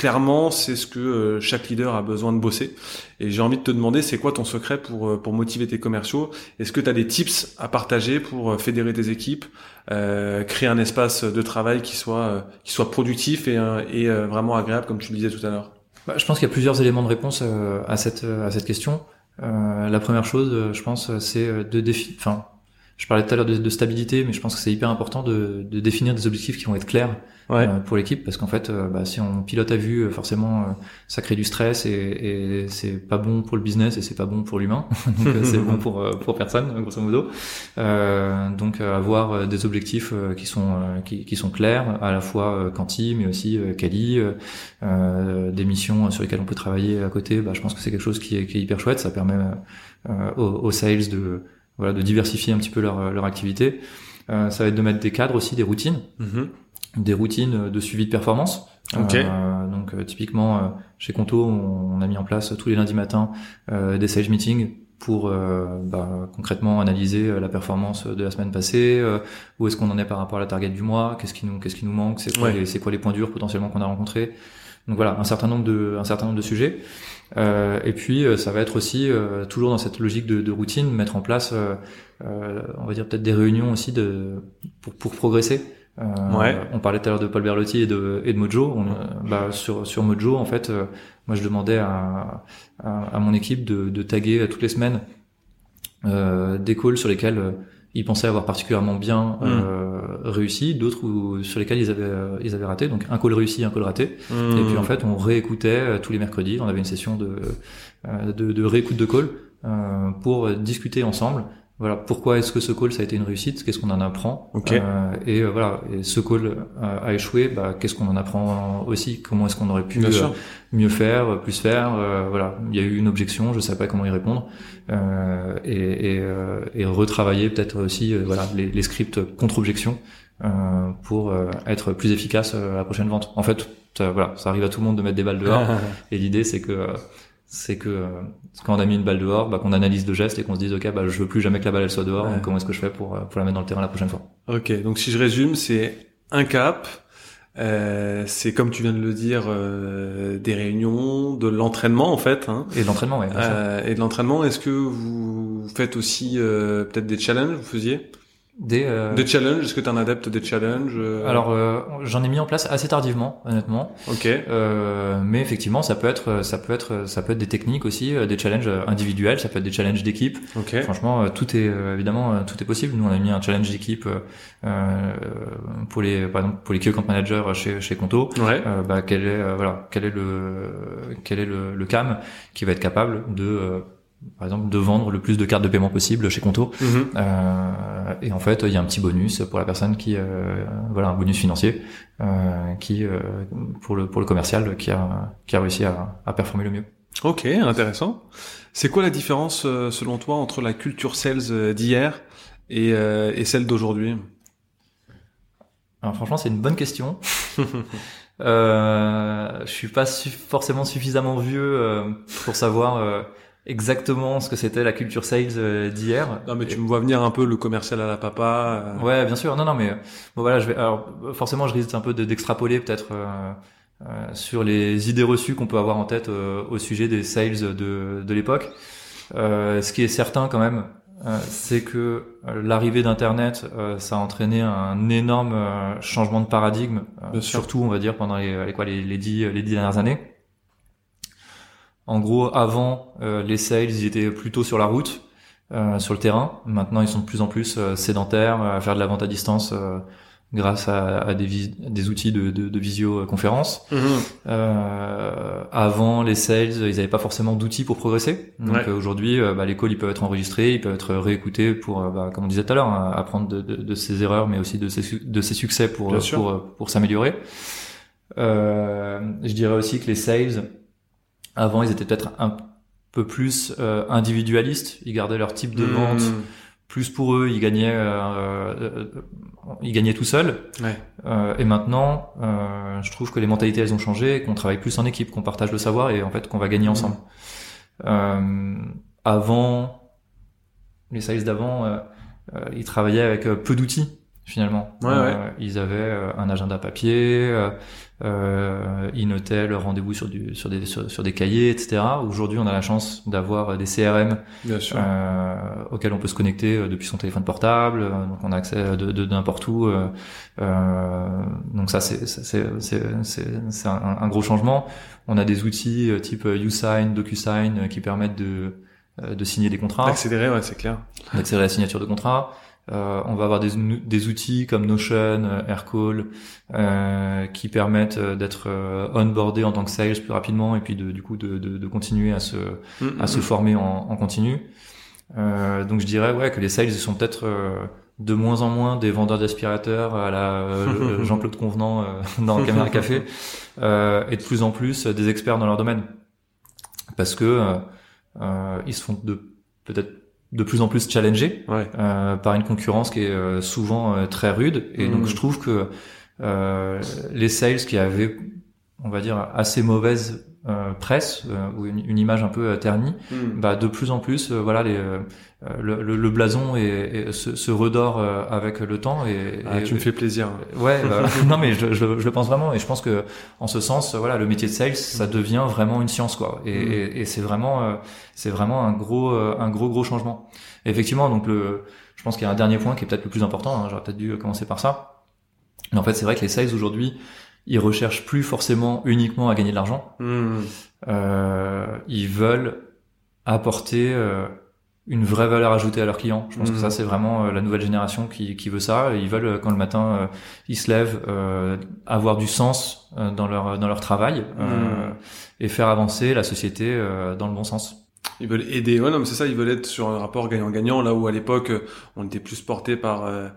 clairement, c'est ce que euh, chaque leader a besoin de bosser. Et j'ai envie de te demander, c'est quoi ton secret pour euh, pour motiver tes commerciaux? Est-ce que tu as des tips à partager pour euh, fédérer tes équipes, créer un espace de travail qui soit qui soit productif et, et vraiment agréable, comme tu le disais tout à l'heure? Bah, Je pense qu'il y a plusieurs éléments de réponse à cette à cette question. la première chose, je pense, c'est de définir. Enfin, je parlais tout à l'heure de, stabilité, mais je pense que c'est hyper important de, de, définir des objectifs qui vont être clairs euh, pour l'équipe, parce qu'en fait, euh, bah, si on pilote à vue, euh, forcément, ça crée du stress et, et c'est pas bon pour le business et c'est pas bon pour l'humain, donc c'est bon pour pour personne, grosso modo. donc avoir des objectifs qui sont qui, qui, sont clairs, à la fois quanti, mais aussi quali, des missions sur lesquelles on peut travailler à côté. Bah, je pense que c'est quelque chose qui est, qui est hyper chouette. Ça permet aux, aux sales de voilà, de diversifier un petit peu leur, leur activité. Euh, ça va être de mettre des cadres aussi, des routines, mm-hmm. des routines de suivi de performance. Euh, donc euh, typiquement chez Conto, on, a mis en place tous les lundis matins des sales meetings pour bah, concrètement analyser la performance de la semaine passée, où est-ce qu'on en est par rapport à la target du mois, qu'est-ce qui nous qu'est-ce qui nous manque, c'est quoi, c'est quoi les points durs potentiellement qu'on a rencontrés. Donc voilà, un certain nombre de un certain nombre de sujets. Euh, et puis euh, ça va être aussi euh, toujours dans cette logique de, de routine, mettre en place, on va dire peut-être des réunions aussi de pour, pour progresser. Ouais. On parlait tout à l'heure de Paul Berlotti et de, et de Mojo. On, bah, sur, sur Mojo, en fait, moi je demandais à, à, à, mon équipe de, de taguer toutes les semaines des calls sur lesquels ils pensaient avoir particulièrement bien hmm. euh, réussi, d'autres sur lesquels ils avaient euh, ils avaient raté. Donc un call réussi, un call raté. Hmm. Et puis en fait, on réécoutait euh, tous les mercredis. On avait une session de de, de réécoute de call pour discuter ensemble voilà pourquoi est-ce que ce call ça a été une réussite? Qu'est-ce qu'on en apprend? Euh, et euh, voilà et ce call euh, a échoué bah, qu'est-ce qu'on en apprend aussi? Comment est-ce qu'on aurait pu euh, mieux faire plus faire? Voilà il y a eu une objection je sais pas comment y répondre. Et, et, et, retravailler peut-être aussi voilà les, les, scripts contre objection pour être plus efficace à la prochaine vente. En fait voilà ça arrive à tout le monde de mettre des balles dehors. Et l'idée c'est que c'est que euh, quand on a mis une balle dehors, bah, qu'on analyse le geste et qu'on se dise ok bah je veux plus jamais que la balle elle soit dehors, donc comment est-ce que je fais pour euh, pour la mettre dans le terrain la prochaine fois? Ok, donc si je résume, c'est un cap, euh, c'est comme tu viens de le dire, euh, des réunions, de l'entraînement en fait. Hein. Et de l'entraînement, oui. Euh, et de l'entraînement, est-ce que vous faites aussi peut-être des challenges, vous faisiez? Des, euh... des challenges Est-ce que tu es un adepte des challenges euh Alors euh, j'en ai mis en place assez tardivement, honnêtement. Ok. Euh, mais effectivement, ça peut être, ça peut être, ça peut être des techniques aussi, des challenges individuels, ça peut être des challenges d'équipe. Ok. Franchement, tout est évidemment tout est possible. Nous, on a mis un challenge d'équipe pour les, par exemple, pour les key account managers chez chez Conto. Ouais. bah quel est voilà quel est le quel est le, le cam qui va être capable de par exemple, de vendre le plus de cartes de paiement possible chez Conto. Mhm. Euh, et en fait, il y a un petit bonus pour la personne qui, euh, voilà, un bonus financier euh, qui, euh, pour le pour le commercial, qui a qui a réussi à, à performer le mieux. Ok, intéressant. C'est quoi la différence euh, selon toi entre la culture sales euh, d'hier et, et celle d'aujourd'hui? Alors franchement, c'est une bonne question. euh, je suis pas forcément suffisamment vieux pour savoir exactement ce que c'était la culture sales euh, d'hier. Non mais tu me vois venir un peu le commercial à la papa. Euh. Ouais, bien sûr. Non non mais bon voilà, je vais alors forcément je risque un peu d'extrapoler peut-être euh, sur les idées reçues qu'on peut avoir en tête au sujet des sales de de l'époque. ce qui est certain quand même, c'est que l'arrivée d'internet ça a entraîné un énorme changement de paradigme surtout on va dire pendant les les quoi les, les dix les dix dernières années en gros, avant, euh, les sales, ils étaient plutôt sur la route, euh, sur le terrain. Maintenant, ils sont de plus en plus euh, sédentaires, à faire de la vente à distance grâce à, des, outils de, de, visioconférence. Mhm. avant, les sales, ils n'avaient pas forcément d'outils pour progresser. Donc aujourd'hui, bah, les calls, ils peuvent être enregistrés, ils peuvent être réécoutés pour, bah, comme on disait tout à l'heure, hein, apprendre de, ses erreurs, mais aussi de ses, de ses succès pour, pour, pour s'améliorer. je dirais aussi que les sales, avant, ils étaient peut-être un peu plus euh, individualistes. Ils gardaient leur type de vente hmm. plus pour eux. Ils gagnaient, euh, euh, ils gagnaient tout seuls. et maintenant, je trouve que les mentalités elles ont changé, qu'on travaille plus en équipe, qu'on partage le savoir et en fait qu'on va gagner hmm. ensemble. avant, les sales d'avant, ils travaillaient avec peu d'outils finalement. Ouais, ouais. Ils avaient un agenda papier, euh, ils notaient leur rendez-vous sur, du, sur, des, sur, des cahiers, etc. Aujourd'hui, on a la chance d'avoir des CRM euh, auxquels on peut se connecter euh, depuis son téléphone portable, euh, donc on a accès de, de, n'importe où. Euh, donc ça, c'est, c'est, c'est, c'est un, un, gros changement. On a des outils type YouSign, DocuSign qui permettent de, de signer des contrats. D'accélérer, ouais, c'est clair. D'accélérer la signature de contrats. Euh, on va avoir des, des, outils comme Notion, euh, Aircall, euh, qui permettent euh, d'être onboardé en tant que sales plus rapidement et puis de, du coup de, de, de continuer à se, à se former en, en continu. donc je dirais ouais que les sales sont peut-être de moins en moins des vendeurs d'aspirateurs à la Jean-Claude Convenant dans Caméra Café et de plus en plus des experts dans leur domaine parce que ils se font de peut-être de plus en plus challengé euh, par une concurrence qui est euh, souvent euh, très rude. Et donc mmh. je trouve que euh, les sales qui avaient, on va dire, assez mauvaise presse ou une, image un peu ternie, mmh. bah de plus en plus, voilà, les, le, le, blason et, se, se, redore avec le temps. Et, ah, tu me fais plaisir. Ouais, bah, non mais je, je, je, le pense vraiment et je pense que en ce sens, voilà, le métier de sales, ça mmh. devient vraiment une science quoi. Et, et, et c'est vraiment, c'est vraiment un gros, un gros gros changement effectivement, donc le, je pense qu'il y a un dernier point qui est peut-être le plus important. Hein, J'aurais peut-être dû commencer par ça. Mais en fait, c'est vrai que les sales aujourd'hui, ils recherchent plus forcément uniquement à gagner de l'argent. Mmh. Euh, ils veulent apporter euh, une vraie valeur ajoutée à leurs clients. Je pense que ça, mmh. c'est vraiment euh, la nouvelle génération qui, qui, veut ça. Ils veulent, quand le matin, ils se lèvent, avoir du sens dans leur, dans leur travail mmh. et faire avancer la société dans le bon sens. Ils veulent aider. Ouais, non, mais c'est ça. Ils veulent être sur un rapport gagnant-gagnant, là où à l'époque on était plus porté par euh,